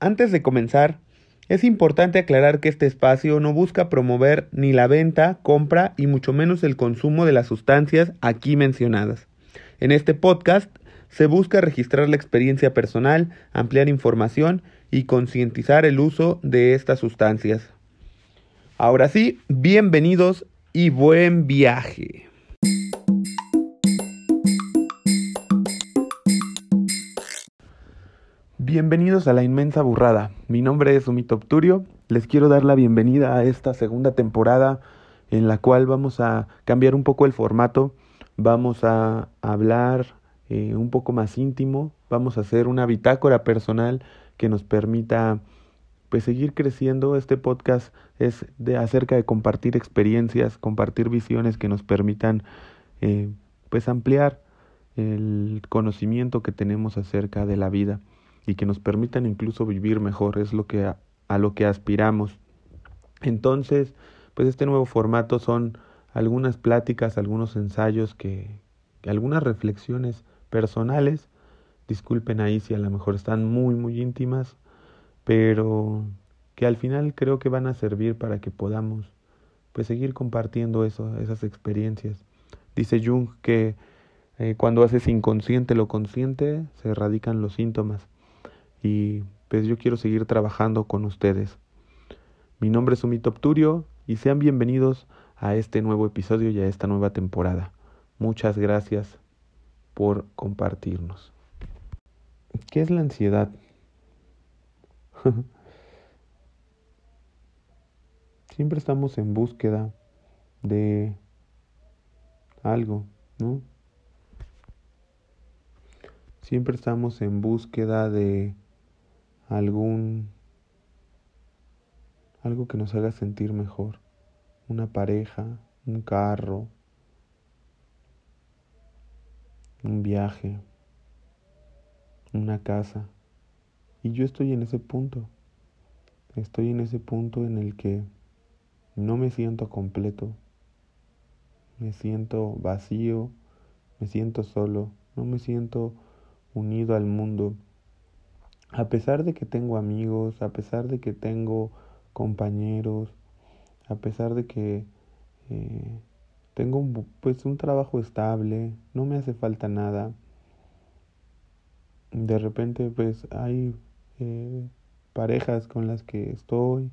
Antes de comenzar, es importante aclarar que este espacio no busca promover ni la venta, compra y mucho menos el consumo de las sustancias aquí mencionadas. En este podcast se busca registrar la experiencia personal, ampliar información y concientizar el uso de estas sustancias. Ahora sí, bienvenidos y buen viaje. Bienvenidos a la inmensa burrada. Mi nombre es Umito Obturio. Les quiero dar la bienvenida a esta segunda temporada en la cual vamos a cambiar un poco el formato. Vamos a hablar eh, un poco más íntimo. Vamos a hacer una bitácora personal que nos permita pues seguir creciendo. Este podcast es de acerca de compartir experiencias, compartir visiones que nos permitan eh, pues ampliar el conocimiento que tenemos acerca de la vida y que nos permitan incluso vivir mejor, es lo que a, lo que aspiramos. Entonces, pues este nuevo formato son algunas pláticas, algunos ensayos que, algunas reflexiones personales, disculpen ahí si a lo mejor están muy muy íntimas, pero que al final creo que van a servir para que podamos pues seguir compartiendo esas experiencias. Dice Jung que eh, cuando haces inconsciente lo consciente, se erradican los síntomas y pues yo quiero seguir trabajando con ustedes. Mi nombre es Umito Obturio y sean bienvenidos a este nuevo episodio y a esta nueva temporada. Muchas gracias por compartirnos. ¿Qué es la ansiedad? Siempre estamos en búsqueda de algo, ¿no? Siempre estamos en búsqueda de algún algo que nos haga sentir mejor, una pareja, un carro, un viaje, una casa. Y yo estoy en ese punto. Estoy en ese punto en el que no me siento completo. Me siento vacío, me siento solo, no me siento unido al mundo a pesar de que tengo amigos, a pesar de que tengo compañeros, a pesar de que eh, tengo un, pues un trabajo estable, no me hace falta nada. De repente pues hay eh, parejas con las que estoy.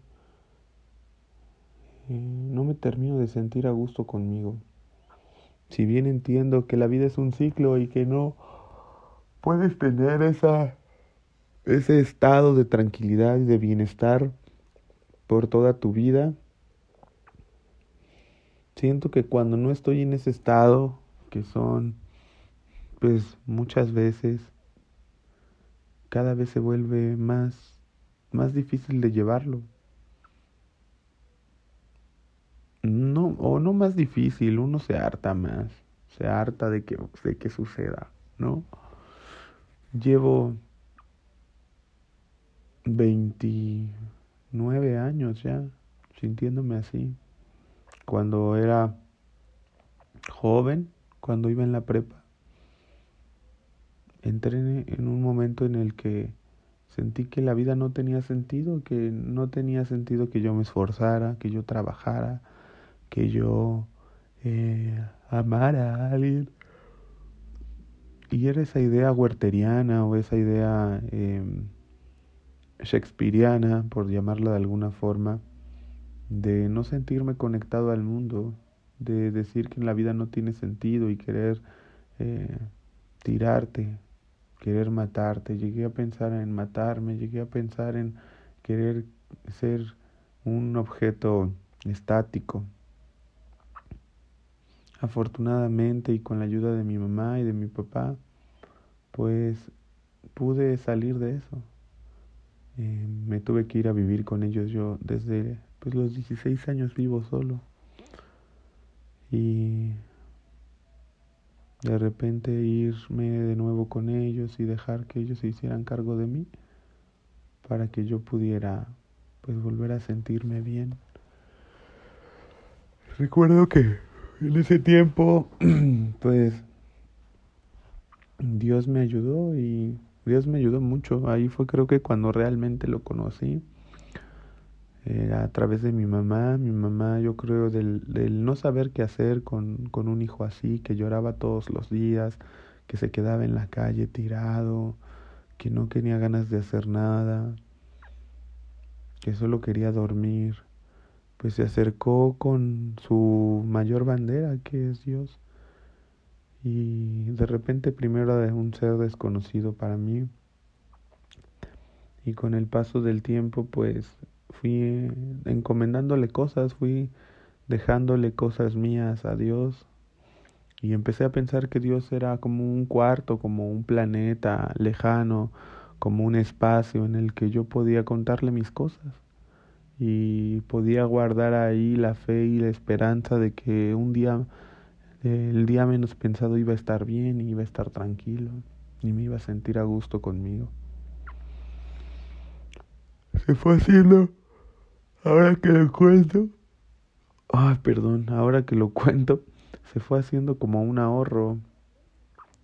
Eh, no me termino de sentir a gusto conmigo. Si bien entiendo que la vida es un ciclo y que no puedes tener esa ese estado de tranquilidad y de bienestar por toda tu vida. Siento que cuando no estoy en ese estado, que son pues muchas veces, cada vez se vuelve más, más difícil de llevarlo. No, o no más difícil, uno se harta más, se harta de que, de que suceda, ¿no? Llevo 29 años ya, sintiéndome así. Cuando era joven, cuando iba en la prepa, entré en un momento en el que sentí que la vida no tenía sentido, que no tenía sentido que yo me esforzara, que yo trabajara, que yo eh, amara a alguien. Y era esa idea huerteriana o esa idea eh, shakespeariana, por llamarla de alguna forma, de no sentirme conectado al mundo, de decir que en la vida no tiene sentido y querer eh, tirarte, querer matarte. Llegué a pensar en matarme, llegué a pensar en querer ser un objeto estático. Afortunadamente y con la ayuda de mi mamá y de mi papá, pues pude salir de eso. Eh, me tuve que ir a vivir con ellos yo desde pues, los 16 años vivo solo. Y de repente irme de nuevo con ellos y dejar que ellos se hicieran cargo de mí para que yo pudiera pues volver a sentirme bien. Recuerdo que en ese tiempo pues Dios me ayudó y Dios me ayudó mucho. Ahí fue creo que cuando realmente lo conocí. Eh, a través de mi mamá. Mi mamá yo creo del, del no saber qué hacer con, con un hijo así, que lloraba todos los días, que se quedaba en la calle tirado, que no tenía ganas de hacer nada, que solo quería dormir, pues se acercó con su mayor bandera, que es Dios. Y de repente primero de un ser desconocido para mí. Y con el paso del tiempo, pues fui encomendándole cosas, fui dejándole cosas mías a Dios. Y empecé a pensar que Dios era como un cuarto, como un planeta lejano, como un espacio en el que yo podía contarle mis cosas. Y podía guardar ahí la fe y la esperanza de que un día el día menos pensado iba a estar bien y iba a estar tranquilo y me iba a sentir a gusto conmigo. Se fue haciendo, ahora que lo cuento, ay, perdón, ahora que lo cuento, se fue haciendo como un ahorro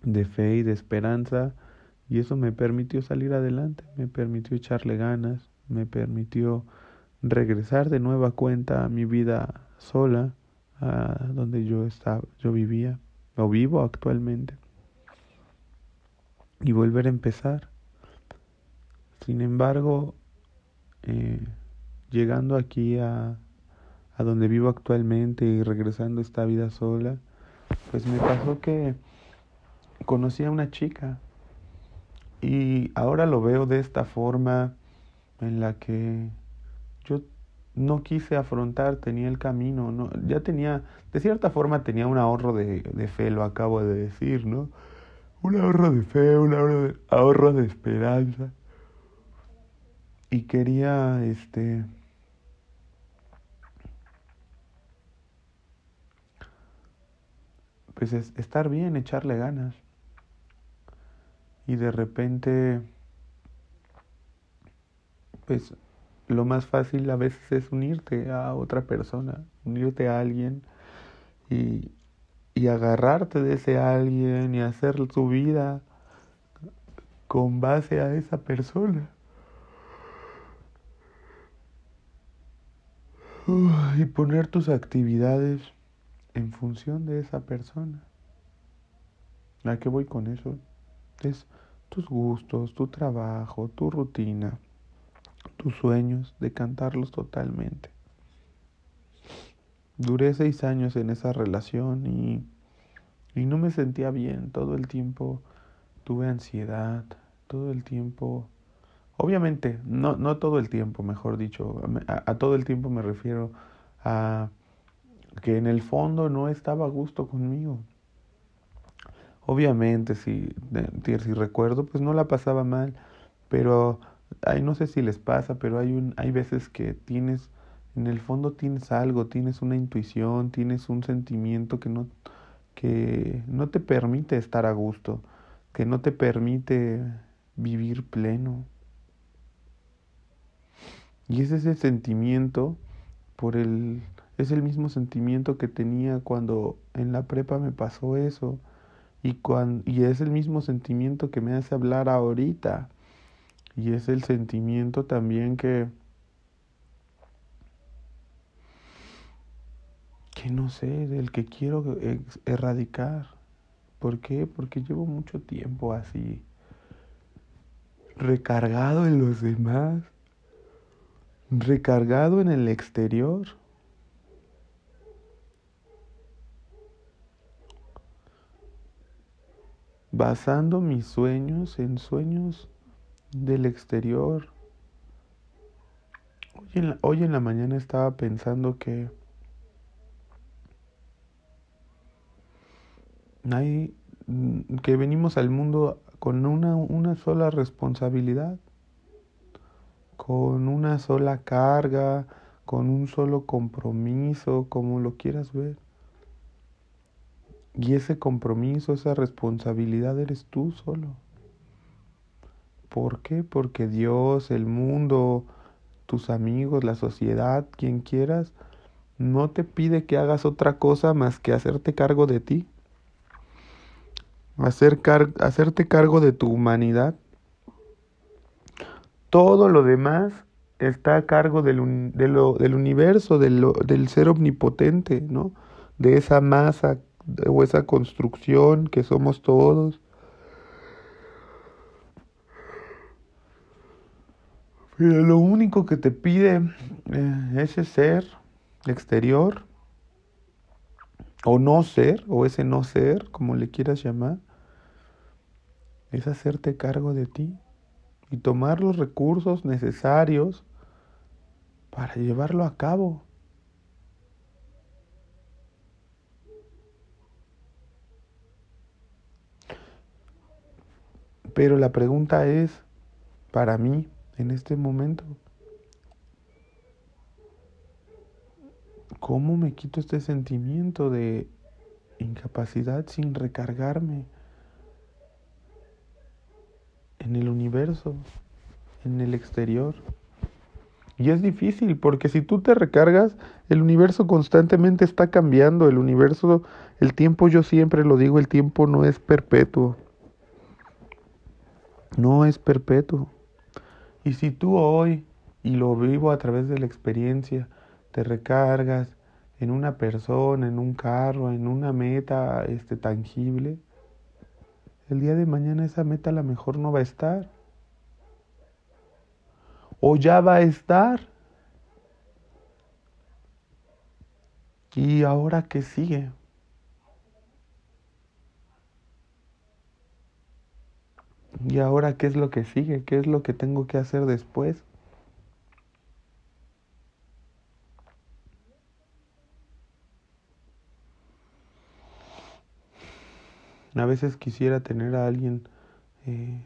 de fe y de esperanza y eso me permitió salir adelante, me permitió echarle ganas, me permitió regresar de nueva cuenta a mi vida sola a donde yo estaba, yo vivía o vivo actualmente y volver a empezar. Sin embargo, eh, llegando aquí a, a donde vivo actualmente y regresando a esta vida sola, pues me pasó que conocí a una chica y ahora lo veo de esta forma en la que no quise afrontar, tenía el camino, no, ya tenía, de cierta forma tenía un ahorro de, de fe, lo acabo de decir, ¿no? Un ahorro de fe, un ahorro de, ahorro de esperanza. Y quería, este, pues es, estar bien, echarle ganas. Y de repente, pues lo más fácil a veces es unirte a otra persona, unirte a alguien y, y agarrarte de ese alguien y hacer tu vida con base a esa persona. y poner tus actividades en función de esa persona. ¿A qué voy con eso? Es tus gustos, tu trabajo, tu rutina tus sueños, de cantarlos totalmente. Duré seis años en esa relación y, y no me sentía bien. Todo el tiempo tuve ansiedad, todo el tiempo... Obviamente, no, no todo el tiempo, mejor dicho, a, a todo el tiempo me refiero a que en el fondo no estaba a gusto conmigo. Obviamente, si, si recuerdo, pues no la pasaba mal, pero ay, no sé si les pasa, pero hay, un, hay veces que tienes, en el fondo tienes algo, tienes una intuición, tienes un sentimiento que no, que no te permite estar a gusto, que no te permite vivir pleno. Y es ese sentimiento por el es el mismo sentimiento que tenía cuando en la prepa me pasó eso y cuando, y es el mismo sentimiento que me hace hablar ahorita y es el sentimiento también que, que no sé, del que quiero erradicar. ¿Por qué? Porque llevo mucho tiempo así, recargado en los demás, recargado en el exterior. basando mis sueños en sueños del exterior. Hoy en, la, mañana estaba pensando que hay, mm, que venimos al mundo con una, una sola responsabilidad, con una sola carga, con un solo compromiso, como lo quieras ver. Y ese compromiso, esa responsabilidad eres tú solo. ¿Por qué? Porque Dios, el mundo, tus amigos, la sociedad, quien quieras, no te pide que hagas otra cosa más que hacerte cargo de ti. Hacer hacerte cargo de tu humanidad todo lo demás está a cargo del, del universo, del, del ser omnipotente, ¿no? De esa masa o esa construcción que somos todos. Lo único que te pide eh, ese ser exterior, o no ser, o ese no ser, como le quieras llamar, es hacerte cargo de ti y tomar los recursos necesarios para llevarlo a cabo. Pero la pregunta es, para mí, en este momento, ¿cómo me quito este sentimiento de incapacidad sin recargarme en el universo, en el exterior? Y es difícil porque si tú te recargas, el universo constantemente está cambiando, el universo, el tiempo, yo siempre lo digo, el tiempo no es perpetuo no es perpetuo. Y si tú hoy, y lo vivo a través de la experiencia, te recargas en una persona, en un carro, en una meta este, tangible, el día de mañana esa meta a lo mejor no va a estar. O ya va a estar. ¿Y ahora qué sigue? ¿Y ahora qué es lo que sigue? ¿Qué es lo que tengo que hacer después? A veces quisiera tener a alguien eh,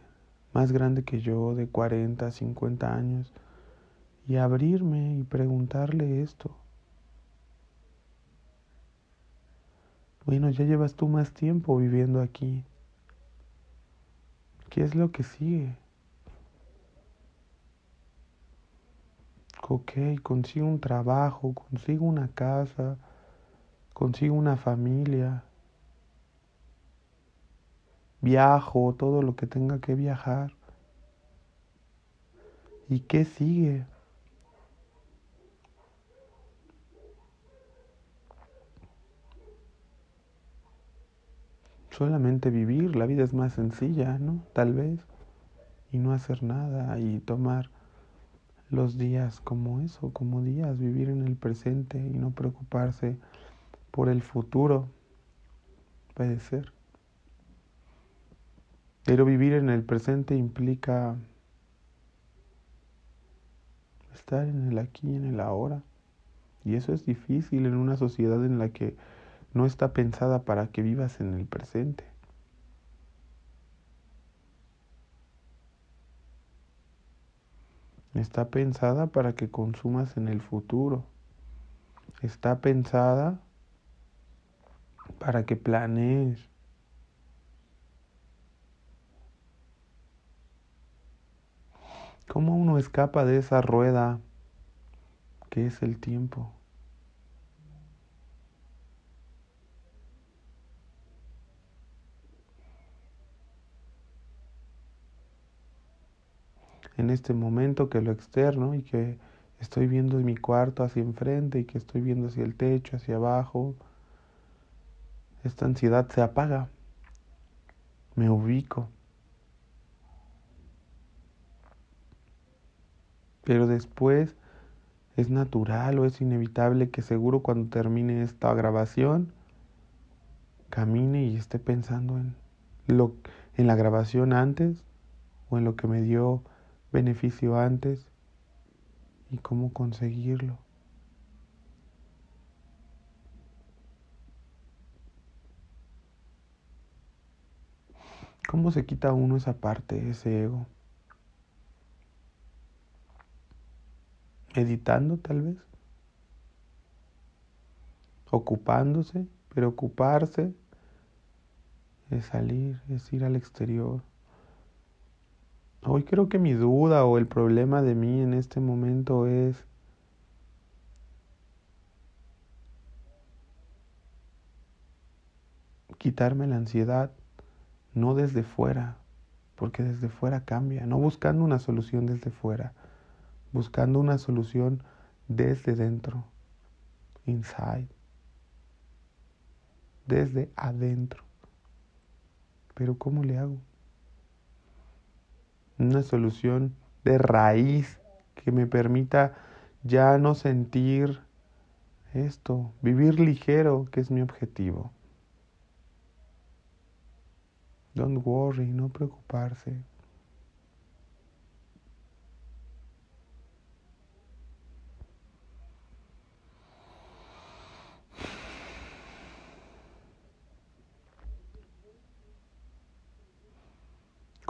más grande que yo, de 40, 50 años, y abrirme y preguntarle esto. Bueno, ya llevas tú más tiempo viviendo aquí. ¿Qué es lo que sigue? Ok, consigo un trabajo, consigo una casa, consigo una familia, viajo, todo lo que tenga que viajar. ¿Y qué sigue? Solamente vivir, la vida es más sencilla, ¿no? Tal vez, y no hacer nada y tomar los días como eso, como días, vivir en el presente y no preocuparse por el futuro, puede ser. Pero vivir en el presente implica estar en el aquí y en el ahora. Y eso es difícil en una sociedad en la que no está pensada para que vivas en el presente. Está pensada para que consumas en el futuro. Está pensada para que planees. ¿Cómo uno escapa de esa rueda que es el tiempo? En este momento que lo externo y que estoy viendo mi cuarto hacia enfrente y que estoy viendo hacia el techo, hacia abajo, esta ansiedad se apaga, me ubico. Pero después es natural o es inevitable que seguro cuando termine esta grabación camine y esté pensando en lo en la grabación antes o en lo que me dio beneficio antes y cómo conseguirlo. ¿Cómo se quita uno esa parte, ese ego? Meditando tal vez. Ocupándose, pero ocuparse es salir, es ir al exterior. Hoy creo que mi duda o el problema de mí en este momento es quitarme la ansiedad, no desde fuera, porque desde fuera cambia, no buscando una solución desde fuera, buscando una solución desde dentro, inside, desde adentro. Pero ¿cómo le hago? Una solución de raíz que me permita ya no sentir esto, vivir ligero, que es mi objetivo. Don't worry, no preocuparse.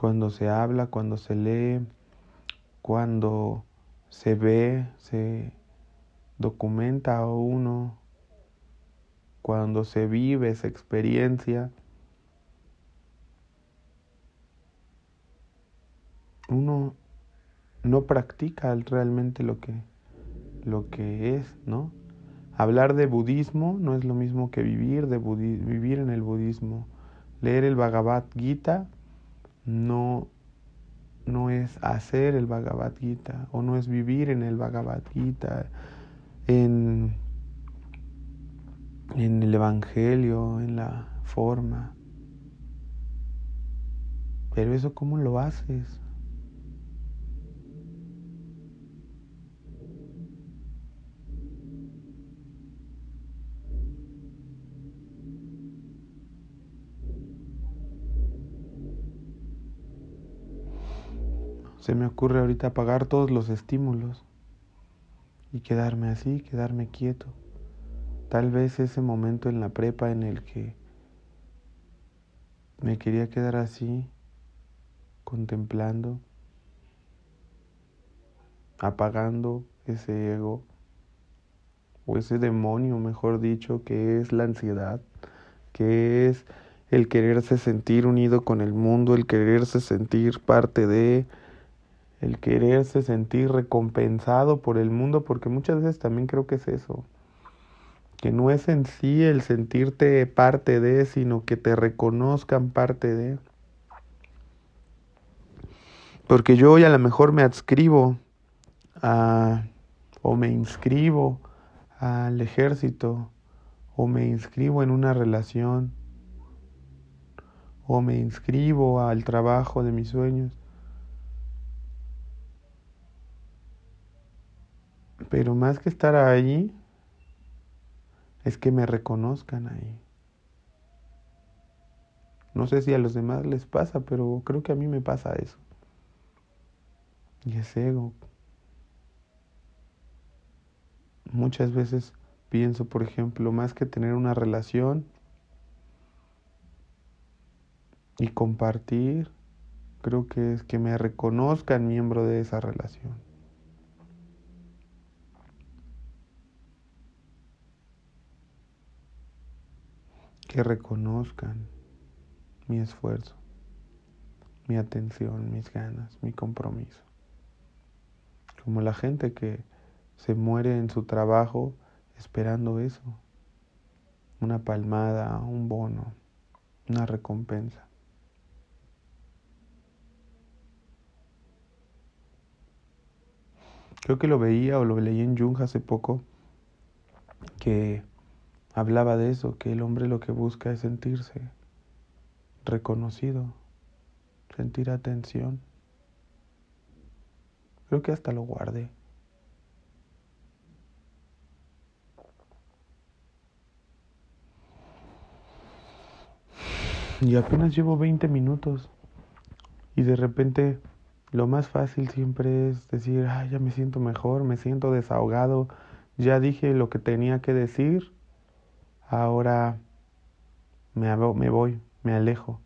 Cuando se habla, cuando se lee, cuando se ve, se documenta a uno, cuando se vive esa experiencia, uno no practica realmente lo que, lo que es, ¿no? Hablar de budismo no es lo mismo que vivir, de vivir en el budismo. Leer el Bhagavad Gita no, no es hacer el Bhagavad Gita o no es vivir en el Bhagavad Gita, en, en el Evangelio, en la forma. Pero eso cómo lo haces? Se me ocurre ahorita apagar todos los estímulos y quedarme así, quedarme quieto. Tal vez ese momento en la prepa en el que me quería quedar así, contemplando, apagando ese ego o ese demonio, mejor dicho, que es la ansiedad, que es el quererse sentir unido con el mundo, el quererse sentir parte de, el quererse sentir recompensado por el mundo, porque muchas veces también creo que es eso, que no es en sí el sentirte parte de, sino que te reconozcan parte de. Porque yo hoy a lo mejor me adscribo a, o me inscribo al ejército, o me inscribo en una relación, o me inscribo al trabajo de mis sueños. Pero más que estar ahí, es que me reconozcan ahí. No sé si a los demás les pasa, pero creo que a mí me pasa eso. Y es ego. Muchas veces pienso, por ejemplo, más que tener una relación y compartir, creo que es que me reconozcan miembro de esa relación. Que reconozcan mi esfuerzo, mi atención, mis ganas, mi compromiso. Como la gente que se muere en su trabajo esperando eso, una palmada, un bono, una recompensa. Creo que lo veía o lo leí en Jung hace poco, que hablaba de eso, que el hombre lo que busca es sentirse reconocido, sentir atención. Creo que hasta lo guardé. Y apenas llevo 20 minutos. Y de repente lo más fácil siempre es decir, ya me siento mejor, me siento desahogado, ya dije lo que tenía que decir ahora me, me voy, me alejo,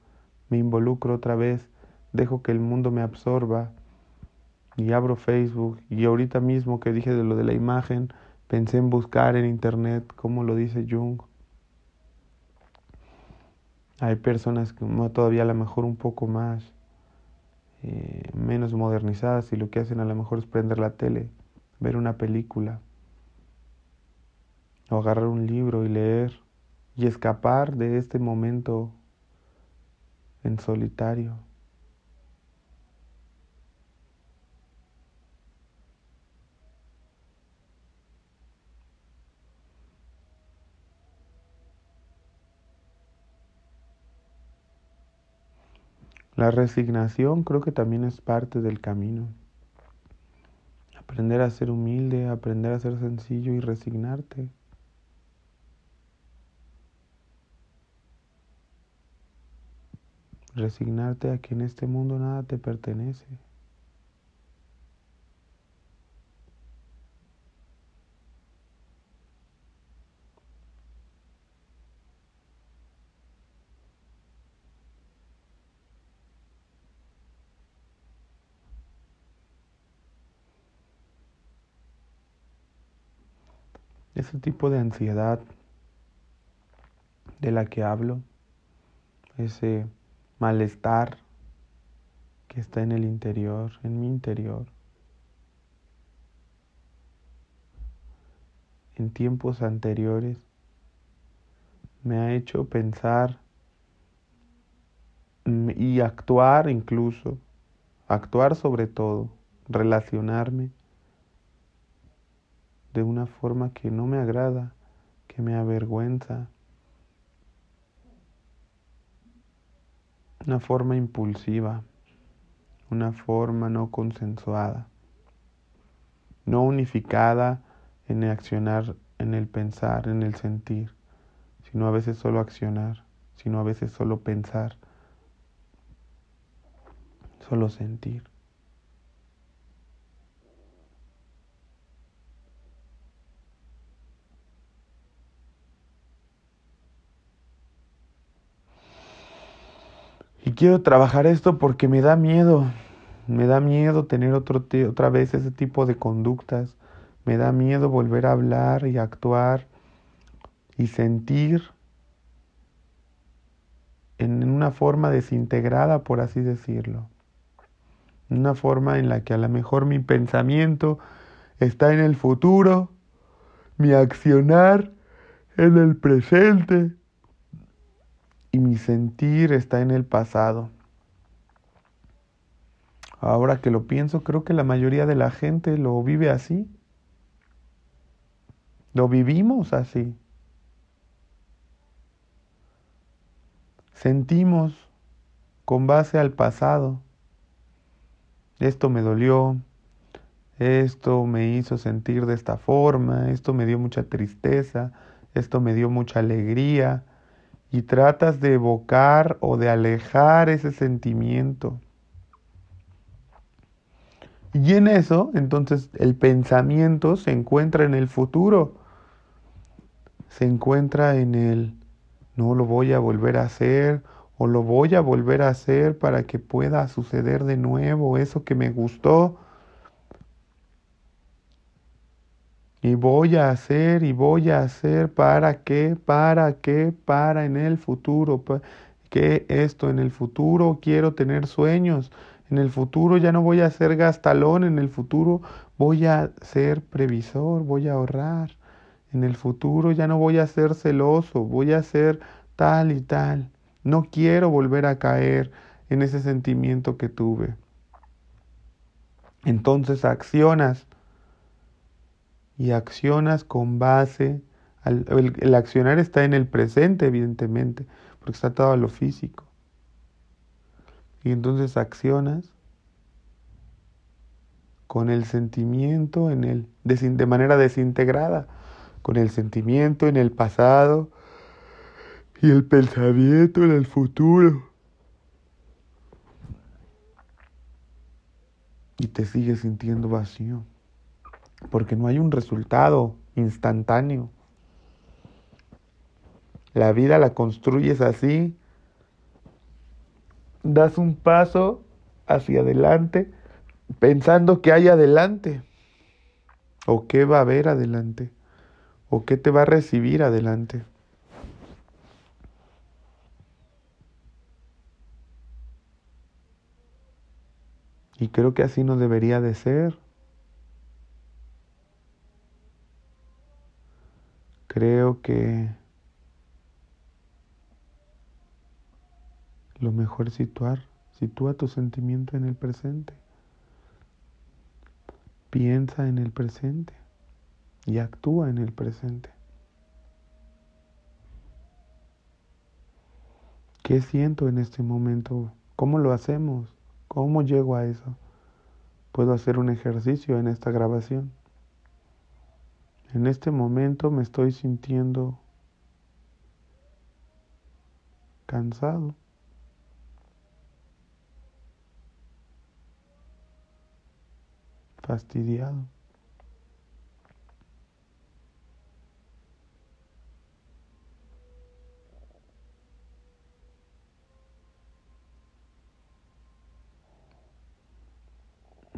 me involucro otra vez, dejo que el mundo me absorba y abro Facebook y ahorita mismo que dije de lo de la imagen, pensé en buscar en internet cómo lo dice Jung. Hay personas que todavía a lo mejor un poco más eh, menos modernizadas y lo que hacen a lo mejor es prender la tele, ver una película o agarrar un libro y leer y escapar de este momento en solitario. La resignación creo que también es parte del camino. Aprender a ser humilde, aprender a ser sencillo y resignarte. Resignarte a que en este mundo nada te pertenece. ese tipo de ansiedad de la que hablo, ese malestar que está en el interior, en mi interior. En tiempos anteriores me ha hecho pensar y actuar incluso, actuar sobre todo, relacionarme de una forma que no me agrada, que me avergüenza, una forma impulsiva, una forma no consensuada, no unificada en el accionar, en el pensar, en el sentir, sino a veces solo accionar, sino a veces solo pensar, solo sentir. Quiero trabajar esto porque me da miedo, me da miedo tener otro otra vez ese tipo de conductas, me da miedo volver a hablar y actuar y sentir en una forma desintegrada, por así decirlo. Una forma en la que a lo mejor mi pensamiento está en el futuro, mi accionar en el presente y mi sentir está en el pasado. Ahora que lo pienso, creo que la mayoría de la gente lo vive así. Lo vivimos así. Sentimos con base al pasado. Esto me dolió, esto me hizo sentir de esta forma, esto me dio mucha tristeza, esto me dio mucha alegría, y tratas de evocar o de alejar ese sentimiento. Y en eso, entonces, el pensamiento se encuentra en el futuro, se encuentra en el no lo voy a volver a hacer o lo voy a volver a hacer para que pueda suceder de nuevo eso que me gustó Y voy a hacer y voy a hacer para qué, para qué, para en el futuro. Que esto en el futuro quiero tener sueños. En el futuro ya no voy a ser gastalón. En el futuro voy a ser previsor, voy a ahorrar. En el futuro ya no voy a ser celoso, voy a ser tal y tal. No quiero volver a caer en ese sentimiento que tuve. Entonces accionas y accionas con base, al, el, accionar está en el presente, evidentemente, porque está todo a lo físico. Y entonces accionas con el sentimiento en el, de manera desintegrada, con el sentimiento en el pasado y el pensamiento en el futuro. Y te sigues sintiendo vacío porque no hay un resultado instantáneo. La vida la construyes así, das un paso hacia adelante pensando que hay adelante, o qué va a haber adelante, o qué te va a recibir adelante. Y creo que así no debería de ser. Creo que lo mejor es situar, sitúa tu sentimiento en el presente. Piensa en el presente y actúa en el presente. ¿Qué siento en este momento ¿Cómo lo hacemos? ¿Cómo llego a eso? Puedo hacer un ejercicio en esta grabación. En este momento me estoy sintiendo cansado. fastidiado.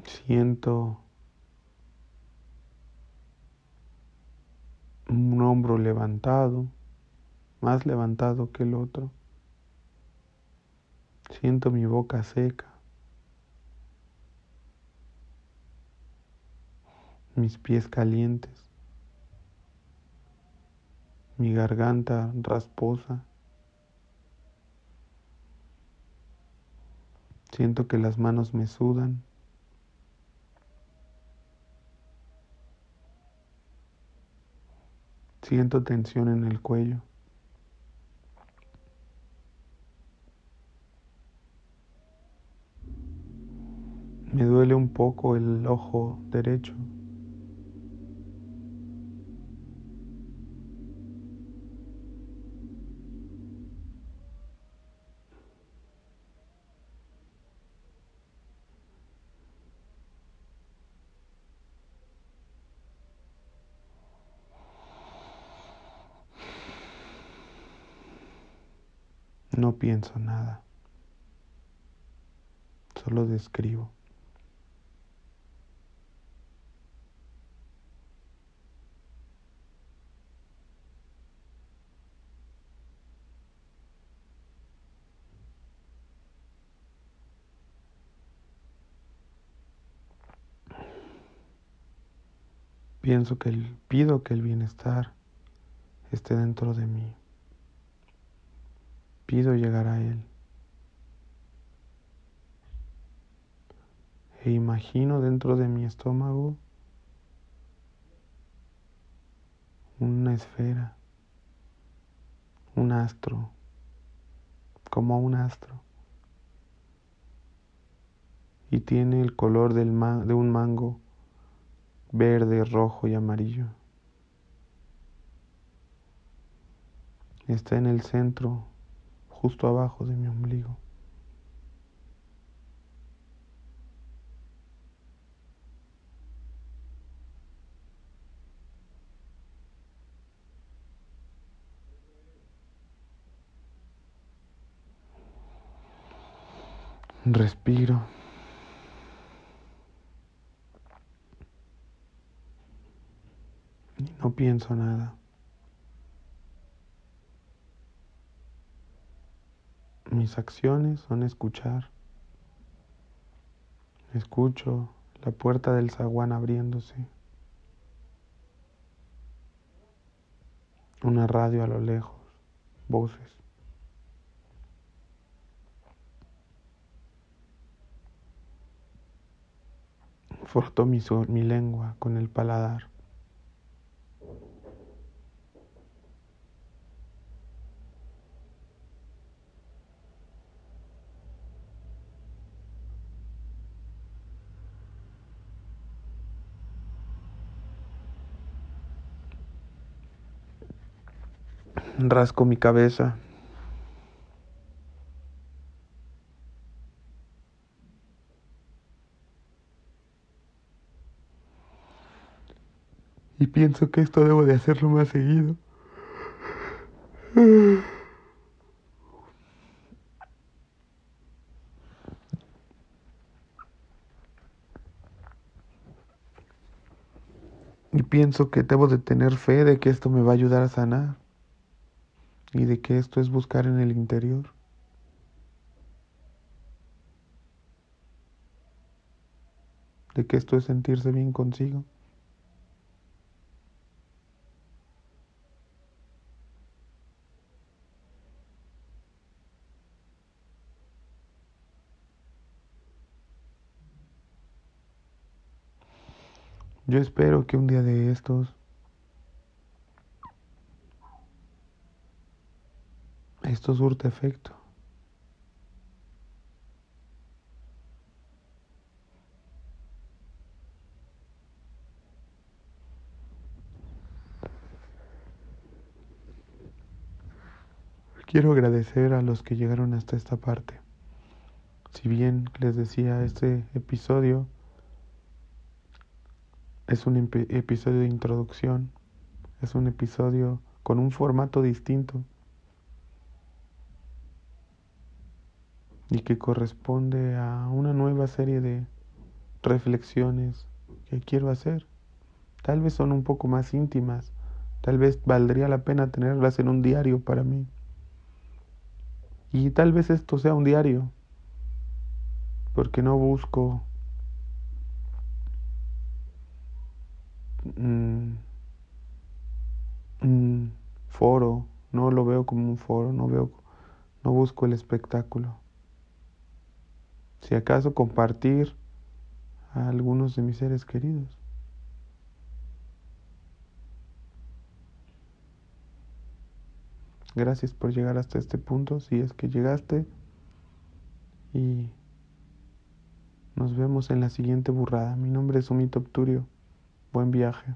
Siento un hombro levantado, más levantado que el otro. Siento mi boca seca. Mis pies calientes. Mi garganta rasposa. Siento que las manos me sudan. Siento tensión en el cuello. Me duele un poco el ojo derecho. No pienso nada, solo describo. Pienso que pido que el bienestar esté dentro de mí. Pido llegar a Él. E imagino dentro de mi estómago una esfera, un astro, como un astro. Y tiene el color del de un mango verde, rojo y amarillo. Está en el centro justo abajo de mi ombligo. Respiro. No pienso nada. Mis acciones son escuchar. Escucho la puerta del zaguán abriéndose. Una radio a lo lejos, voces. Fortó mi, mi lengua con el paladar. Rasco mi cabeza. Y pienso que esto debo de hacerlo más seguido. Y pienso que debo de tener fe de que esto me va a ayudar a sanar y de que esto es buscar en el interior. De que esto es sentirse bien consigo. Yo espero que un día de estos esto surte efecto. Quiero agradecer a los que llegaron hasta esta parte. Si bien les decía, este episodio es un episodio de introducción, es un episodio con un formato distinto y que corresponde a una nueva serie de reflexiones que quiero hacer. Tal vez son un poco más íntimas, tal vez valdría la pena tenerlas en un diario para mí. Y tal vez esto sea un diario, porque no busco un foro, no lo veo como un foro, no veo, no busco el espectáculo. Si acaso compartir a algunos de mis seres queridos. Gracias por llegar hasta este punto, si es que llegaste. Y nos vemos en la siguiente burrada. Mi nombre es Sumito Obturio. Buen viaje.